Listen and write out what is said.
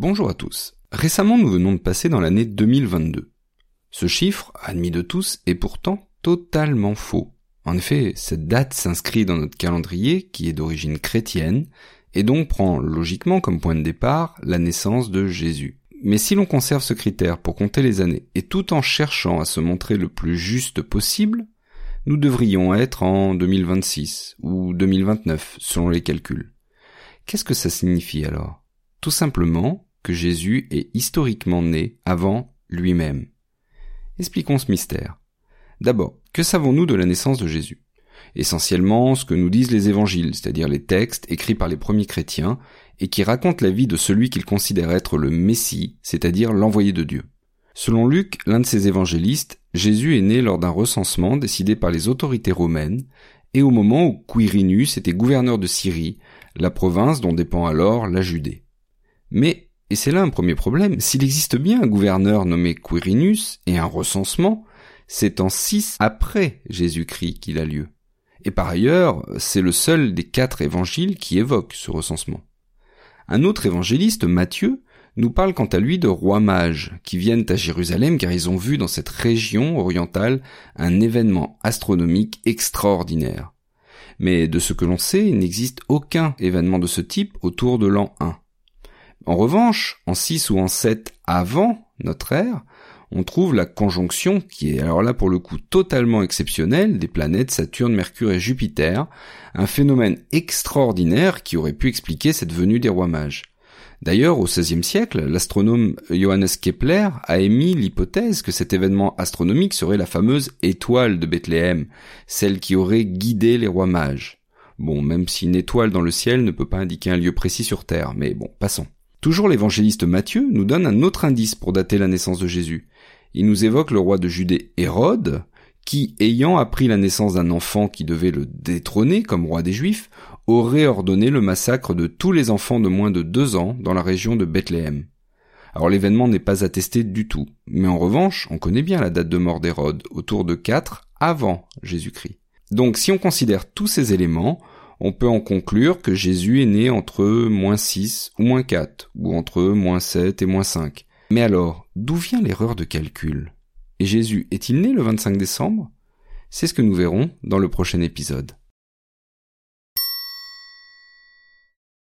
Bonjour à tous. Récemment, nous venons de passer dans l'année 2022. Ce chiffre, admis de tous, est pourtant totalement faux. En effet, cette date s'inscrit dans notre calendrier qui est d'origine chrétienne et donc prend logiquement comme point de départ la naissance de Jésus. Mais si l'on conserve ce critère pour compter les années et tout en cherchant à se montrer le plus juste possible, nous devrions être en 2026 ou 2029 selon les calculs. Qu'est-ce que ça signifie alors? Tout simplement que Jésus est historiquement né avant lui-même. Expliquons ce mystère. D'abord, que savons-nous de la naissance de Jésus? Essentiellement ce que nous disent les évangiles, c'est-à-dire les textes écrits par les premiers chrétiens et qui racontent la vie de celui qu'ils considèrent être le Messie, c'est-à-dire l'envoyé de Dieu. Selon Luc, l'un de ces évangélistes, Jésus est né lors d'un recensement décidé par les autorités romaines et au moment où Quirinus était gouverneur de Syrie, la province dont dépend alors la Judée. Mais, et c'est là un premier problème, s'il existe bien un gouverneur nommé Quirinus et un recensement, c'est en 6 après Jésus-Christ qu'il a lieu. Et par ailleurs, c'est le seul des quatre évangiles qui évoque ce recensement. Un autre évangéliste, Matthieu, nous parle quant à lui de rois mages qui viennent à Jérusalem car ils ont vu dans cette région orientale un événement astronomique extraordinaire. Mais de ce que l'on sait, il n'existe aucun événement de ce type autour de l'an 1. En revanche, en 6 ou en 7 avant notre ère, on trouve la conjonction, qui est alors là pour le coup totalement exceptionnelle, des planètes Saturne, Mercure et Jupiter, un phénomène extraordinaire qui aurait pu expliquer cette venue des rois mages. D'ailleurs, au XVIe siècle, l'astronome Johannes Kepler a émis l'hypothèse que cet événement astronomique serait la fameuse étoile de Bethléem, celle qui aurait guidé les rois mages. Bon, même si une étoile dans le ciel ne peut pas indiquer un lieu précis sur Terre, mais bon, passons. Toujours l'évangéliste Matthieu nous donne un autre indice pour dater la naissance de Jésus. Il nous évoque le roi de Judée Hérode, qui, ayant appris la naissance d'un enfant qui devait le détrôner comme roi des Juifs, aurait ordonné le massacre de tous les enfants de moins de deux ans dans la région de Bethléem. Alors l'événement n'est pas attesté du tout, mais en revanche, on connaît bien la date de mort d'Hérode, autour de 4 avant Jésus-Christ. Donc si on considère tous ces éléments, on peut en conclure que Jésus est né entre moins 6 ou moins 4, ou entre moins 7 et moins 5. Mais alors, d'où vient l'erreur de calcul? Et Jésus est-il né le 25 décembre? C'est ce que nous verrons dans le prochain épisode.